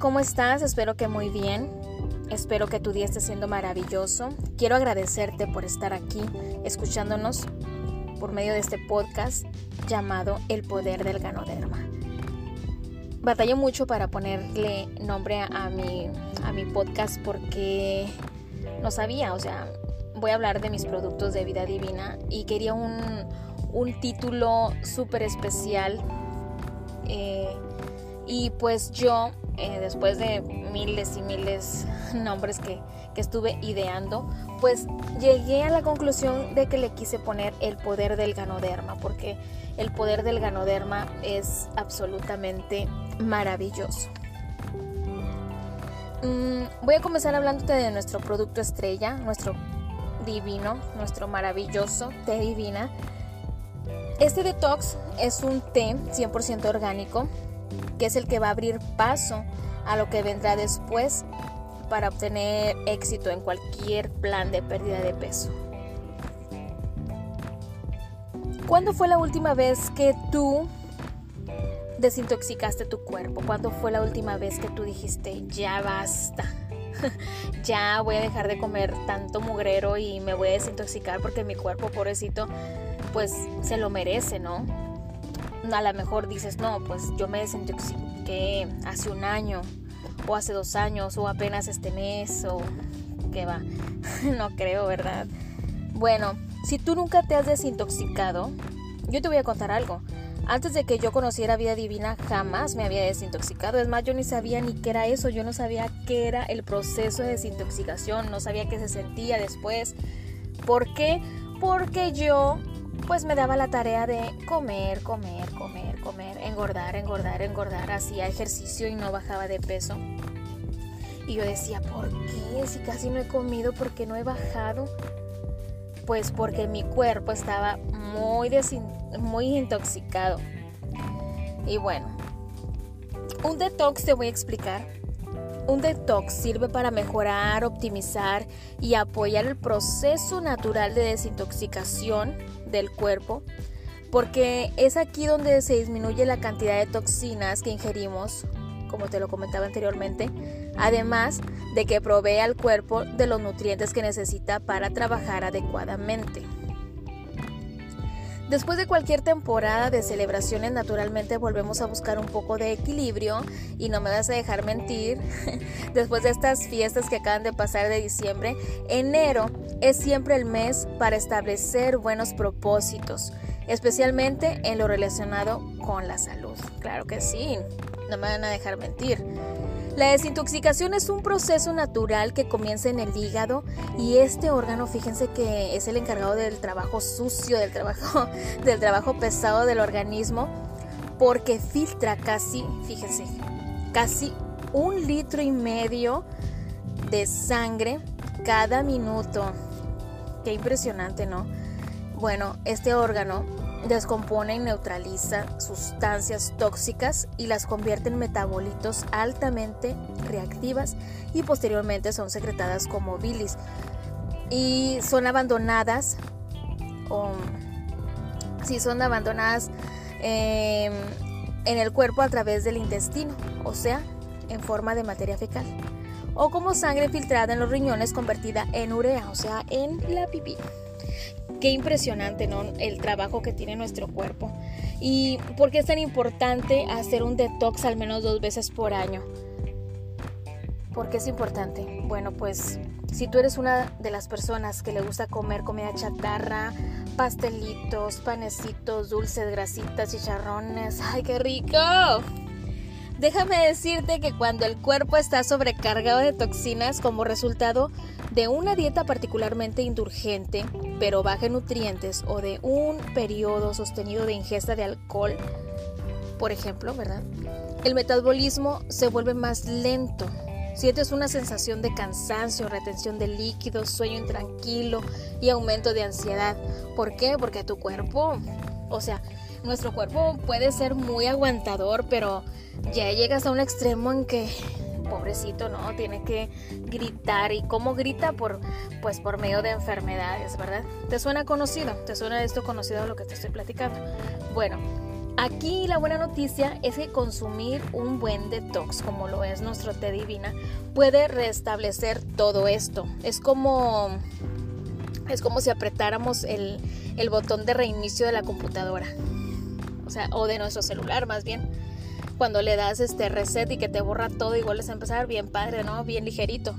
¿cómo estás? Espero que muy bien. Espero que tu día esté siendo maravilloso. Quiero agradecerte por estar aquí escuchándonos por medio de este podcast llamado El Poder del Ganoderma. Batallo mucho para ponerle nombre a mi, a mi podcast porque no sabía, o sea, voy a hablar de mis productos de vida divina y quería un, un título súper especial. Eh, y pues yo, eh, después de miles y miles nombres que, que estuve ideando, pues llegué a la conclusión de que le quise poner el poder del ganoderma, porque el poder del ganoderma es absolutamente maravilloso. Mm, voy a comenzar hablándote de nuestro producto estrella, nuestro divino, nuestro maravilloso té divina. Este detox es un té 100% orgánico que es el que va a abrir paso a lo que vendrá después para obtener éxito en cualquier plan de pérdida de peso. ¿Cuándo fue la última vez que tú desintoxicaste tu cuerpo? ¿Cuándo fue la última vez que tú dijiste, ya basta? ya voy a dejar de comer tanto mugrero y me voy a desintoxicar porque mi cuerpo, pobrecito, pues se lo merece, ¿no? A lo mejor dices, no, pues yo me desintoxiqué hace un año, o hace dos años, o apenas este mes, o qué va. no creo, ¿verdad? Bueno, si tú nunca te has desintoxicado, yo te voy a contar algo. Antes de que yo conociera vida divina, jamás me había desintoxicado. Es más, yo ni sabía ni qué era eso. Yo no sabía qué era el proceso de desintoxicación. No sabía qué se sentía después. ¿Por qué? Porque yo pues me daba la tarea de comer, comer, comer, comer, engordar, engordar, engordar, hacía ejercicio y no bajaba de peso. Y yo decía, ¿por qué? Si casi no he comido, ¿por qué no he bajado? Pues porque mi cuerpo estaba muy, muy intoxicado. Y bueno, un detox te voy a explicar un detox sirve para mejorar, optimizar y apoyar el proceso natural de desintoxicación del cuerpo, porque es aquí donde se disminuye la cantidad de toxinas que ingerimos, como te lo comentaba anteriormente, además de que provee al cuerpo de los nutrientes que necesita para trabajar adecuadamente. Después de cualquier temporada de celebraciones, naturalmente volvemos a buscar un poco de equilibrio y no me vas a dejar mentir. Después de estas fiestas que acaban de pasar de diciembre, enero es siempre el mes para establecer buenos propósitos, especialmente en lo relacionado con la salud. Claro que sí, no me van a dejar mentir. La desintoxicación es un proceso natural que comienza en el hígado y este órgano, fíjense que es el encargado del trabajo sucio, del trabajo, del trabajo pesado del organismo, porque filtra casi, fíjense, casi un litro y medio de sangre cada minuto. Qué impresionante, ¿no? Bueno, este órgano descompone y neutraliza sustancias tóxicas y las convierte en metabolitos altamente reactivas y posteriormente son secretadas como bilis y son abandonadas o si son abandonadas em, en el cuerpo a través del intestino, o sea, en forma de materia fecal o como sangre filtrada en los riñones convertida en urea, o sea, en la pipí. Qué impresionante, ¿no? El trabajo que tiene nuestro cuerpo. ¿Y por qué es tan importante hacer un detox al menos dos veces por año? ¿Por qué es importante? Bueno, pues si tú eres una de las personas que le gusta comer comida chatarra, pastelitos, panecitos, dulces, grasitas, chicharrones, ¡ay, qué rico! Déjame decirte que cuando el cuerpo está sobrecargado de toxinas como resultado de una dieta particularmente indulgente, pero baja en nutrientes, o de un periodo sostenido de ingesta de alcohol, por ejemplo, ¿verdad? El metabolismo se vuelve más lento. Sientes una sensación de cansancio, retención de líquidos, sueño intranquilo y aumento de ansiedad. ¿Por qué? Porque tu cuerpo, o sea, nuestro cuerpo puede ser muy aguantador, pero ya llegas a un extremo en que pobrecito, ¿no? Tiene que gritar. ¿Y cómo grita? Por, pues por medio de enfermedades, ¿verdad? ¿Te suena conocido? ¿Te suena esto conocido lo que te estoy platicando? Bueno, Aquí la buena noticia es que consumir un buen detox, como lo es nuestro té divina, puede restablecer todo esto. Es como, es como si apretáramos el, el botón de reinicio de la computadora, o sea, o de nuestro celular más bien. Cuando le das este reset y que te borra todo y vuelves a empezar, bien padre, ¿no? Bien ligerito.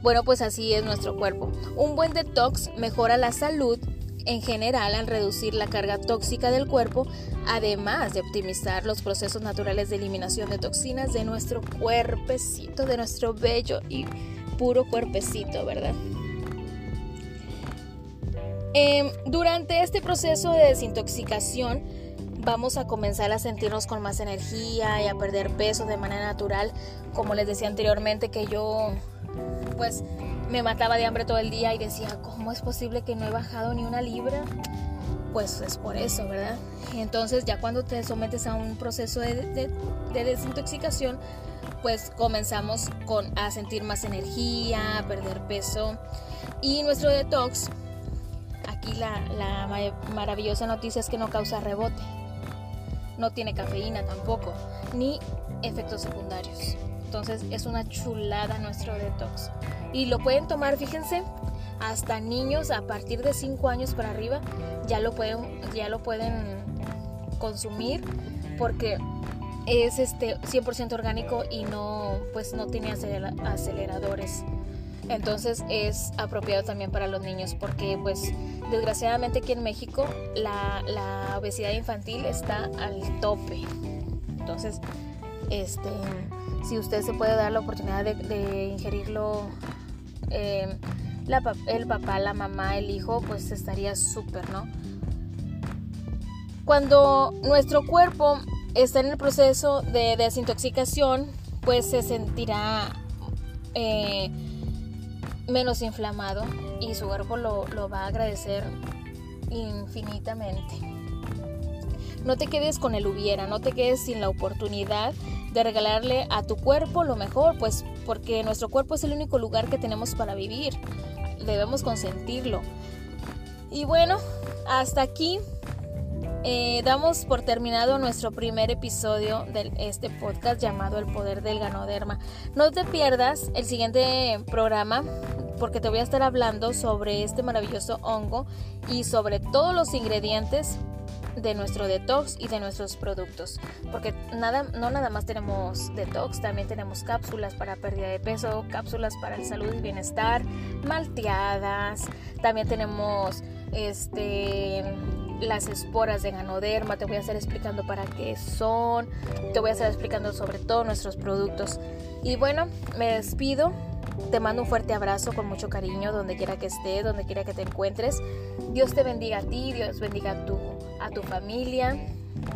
Bueno, pues así es nuestro cuerpo. Un buen detox mejora la salud en general al reducir la carga tóxica del cuerpo, además de optimizar los procesos naturales de eliminación de toxinas de nuestro cuerpecito, de nuestro bello y puro cuerpecito, ¿verdad? Em, durante este proceso de desintoxicación vamos a comenzar a sentirnos con más energía y a perder peso de manera natural, como les decía anteriormente que yo pues me mataba de hambre todo el día y decía, ¿cómo es posible que no he bajado ni una libra? Pues es por eso, ¿verdad? Entonces ya cuando te sometes a un proceso de, desintoxicación, pues comenzamos con, a sentir más energía, a perder peso. Y nuestro detox, aquí la, la maravillosa noticia es que no causa rebote, no tiene cafeína tampoco, ni efectos secundarios. Entonces es una chulada nuestro detox. Y lo pueden tomar, fíjense, hasta niños a partir de 5 años para arriba ya lo pueden, ya lo pueden consumir porque es este 100% orgánico y no pues no tiene aceleradores. Entonces es apropiado también para los niños porque pues desgraciadamente aquí en México la, obesidad infantil está al tope. Entonces, este si usted se puede dar la oportunidad de, ingerirlo, eh, el papá, la mamá, el hijo, pues estaría súper, ¿no? Cuando nuestro cuerpo está en el proceso de desintoxicación, pues se sentirá eh, menos inflamado y su cuerpo lo, lo va a agradecer infinitamente. No te quedes con el hubiera, no te quedes sin la oportunidad de regalarle a tu cuerpo lo mejor, pues porque nuestro cuerpo es el único lugar que tenemos para vivir. Debemos consentirlo. Y bueno, hasta aquí eh, damos por terminado nuestro primer episodio de este podcast llamado El Poder del Ganoderma. No te pierdas el siguiente programa porque te voy a estar hablando sobre este maravilloso hongo y sobre todos los ingredientes de nuestro detox y de nuestros productos. Porque nada, no nada más tenemos detox, también tenemos cápsulas para pérdida de peso, cápsulas para el salud y bienestar, malteadas, también tenemos este las esporas de ganoderma, te voy a estar explicando para qué son, te voy a estar explicando sobre todos nuestros productos. Y bueno, me despido te mando un fuerte abrazo con mucho cariño donde quiera que estés, donde quiera que te encuentres. Dios te bendiga a ti, Dios bendiga a tu, a tu familia.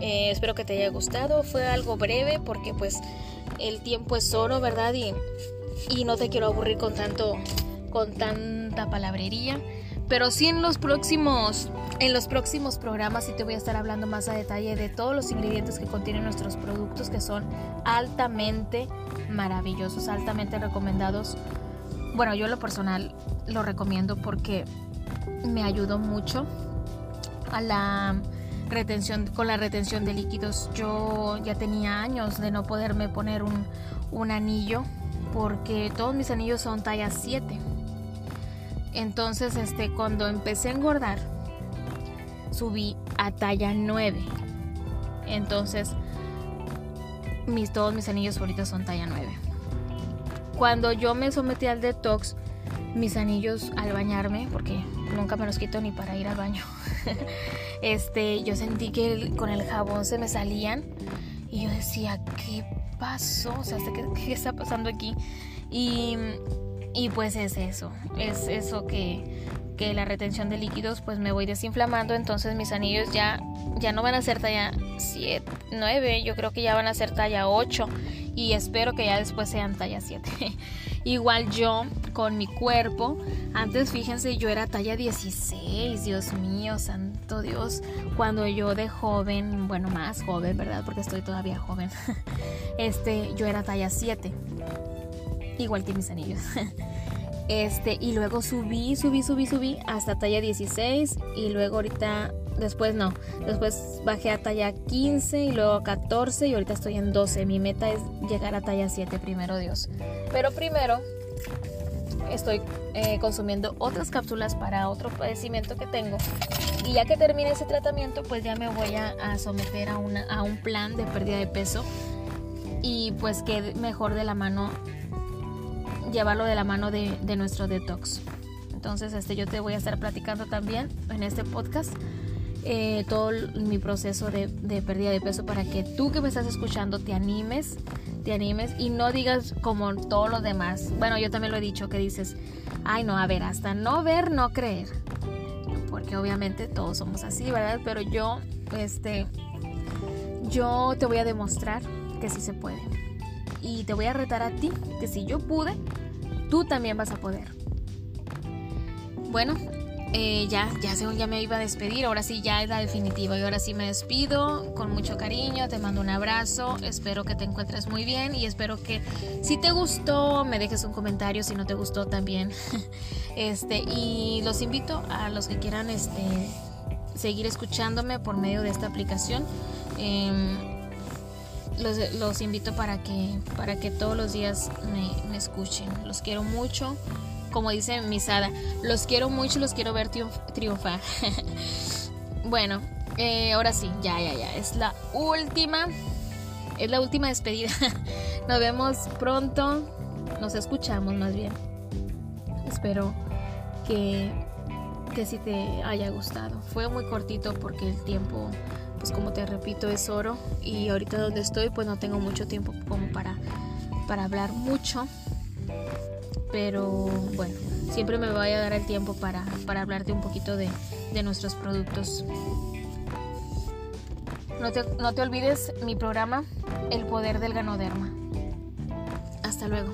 Eh, espero que te haya gustado. Fue algo breve porque pues el tiempo es oro, ¿verdad? Y, y no te quiero aburrir con tanto, con tanta palabrería. Pero sí en los próximos, en los próximos programas sí te voy a estar hablando más a detalle de todos los ingredientes que contienen nuestros productos que son altamente maravillosos, altamente recomendados. Bueno, yo lo personal lo recomiendo porque me ayudó mucho a la retención con la retención de líquidos. Yo ya tenía años de no poderme poner un, un anillo porque todos mis anillos son talla 7 entonces, este, cuando empecé a engordar, subí a talla 9. Entonces, mis, todos mis anillos favoritos son talla 9. Cuando yo me sometí al detox, mis anillos al bañarme, porque nunca me los quito ni para ir al baño, este, yo sentí que con el jabón se me salían y yo decía, ¿qué pasó? O sea, ¿qué, qué está pasando aquí? Y y pues es eso, es eso que, que la retención de líquidos pues me voy desinflamando, entonces mis anillos ya, ya no van a ser talla 7, 9, yo creo que ya van a ser talla 8 y espero que ya después sean talla 7. Igual yo con mi cuerpo, antes fíjense yo era talla 16, Dios mío, santo Dios, cuando yo de joven, bueno más joven, ¿verdad? Porque estoy todavía joven, este, yo era talla 7 igual que mis anillos. Este, y luego subí, subí, subí, subí hasta talla 16 y luego ahorita después no, después bajé a talla 15 y luego a 14 y ahorita estoy en 12. Mi meta es llegar a talla 7 primero Dios. Pero primero estoy eh, consumiendo otras cápsulas para otro padecimiento que tengo. Y ya que termine ese tratamiento, pues ya me voy a, someter a, una, a un plan de pérdida de peso. Y pues que mejor de la mano, llevarlo de la mano de, de nuestro detox. Entonces, este, yo te voy a estar platicando también en este podcast eh, todo mi proceso de, de, pérdida de peso para que tú que me estás escuchando te animes, te animes y no digas como todos los demás. Bueno, yo también lo he dicho que dices, ay no, a ver, hasta no ver, no creer. Porque obviamente todos somos así, ¿verdad? Pero yo, este, yo te voy a demostrar que sí se puede. Y te voy a retar a ti que si yo pude, tú también vas a poder. Bueno, eh, ya, ya según ya me iba a despedir, ahora sí ya es la definitiva y ahora sí me despido con mucho cariño, te mando un abrazo, espero que te encuentres muy bien y espero que si te gustó me dejes un comentario, si no te gustó también. este, y los invito a los que quieran este, seguir escuchándome por medio de esta aplicación. Em, los, invito para que, para que todos los días me escuchen. Los quiero mucho como dice Misada, los quiero mucho, los quiero ver triunfar. bueno, eh, ahora sí, ya, ya, ya, es la última, es la última despedida. Nos vemos pronto, nos escuchamos más bien. Espero que, que sí te haya gustado. Fue muy cortito porque el tiempo, pues como te repito, es oro y ahorita donde estoy pues no tengo mucho tiempo como para, para hablar mucho pero bueno, siempre me voy a dar el tiempo para, para hablarte un poquito de, de nuestros productos. No te, no te olvides mi programa El Poder del Ganoderma. Hasta luego.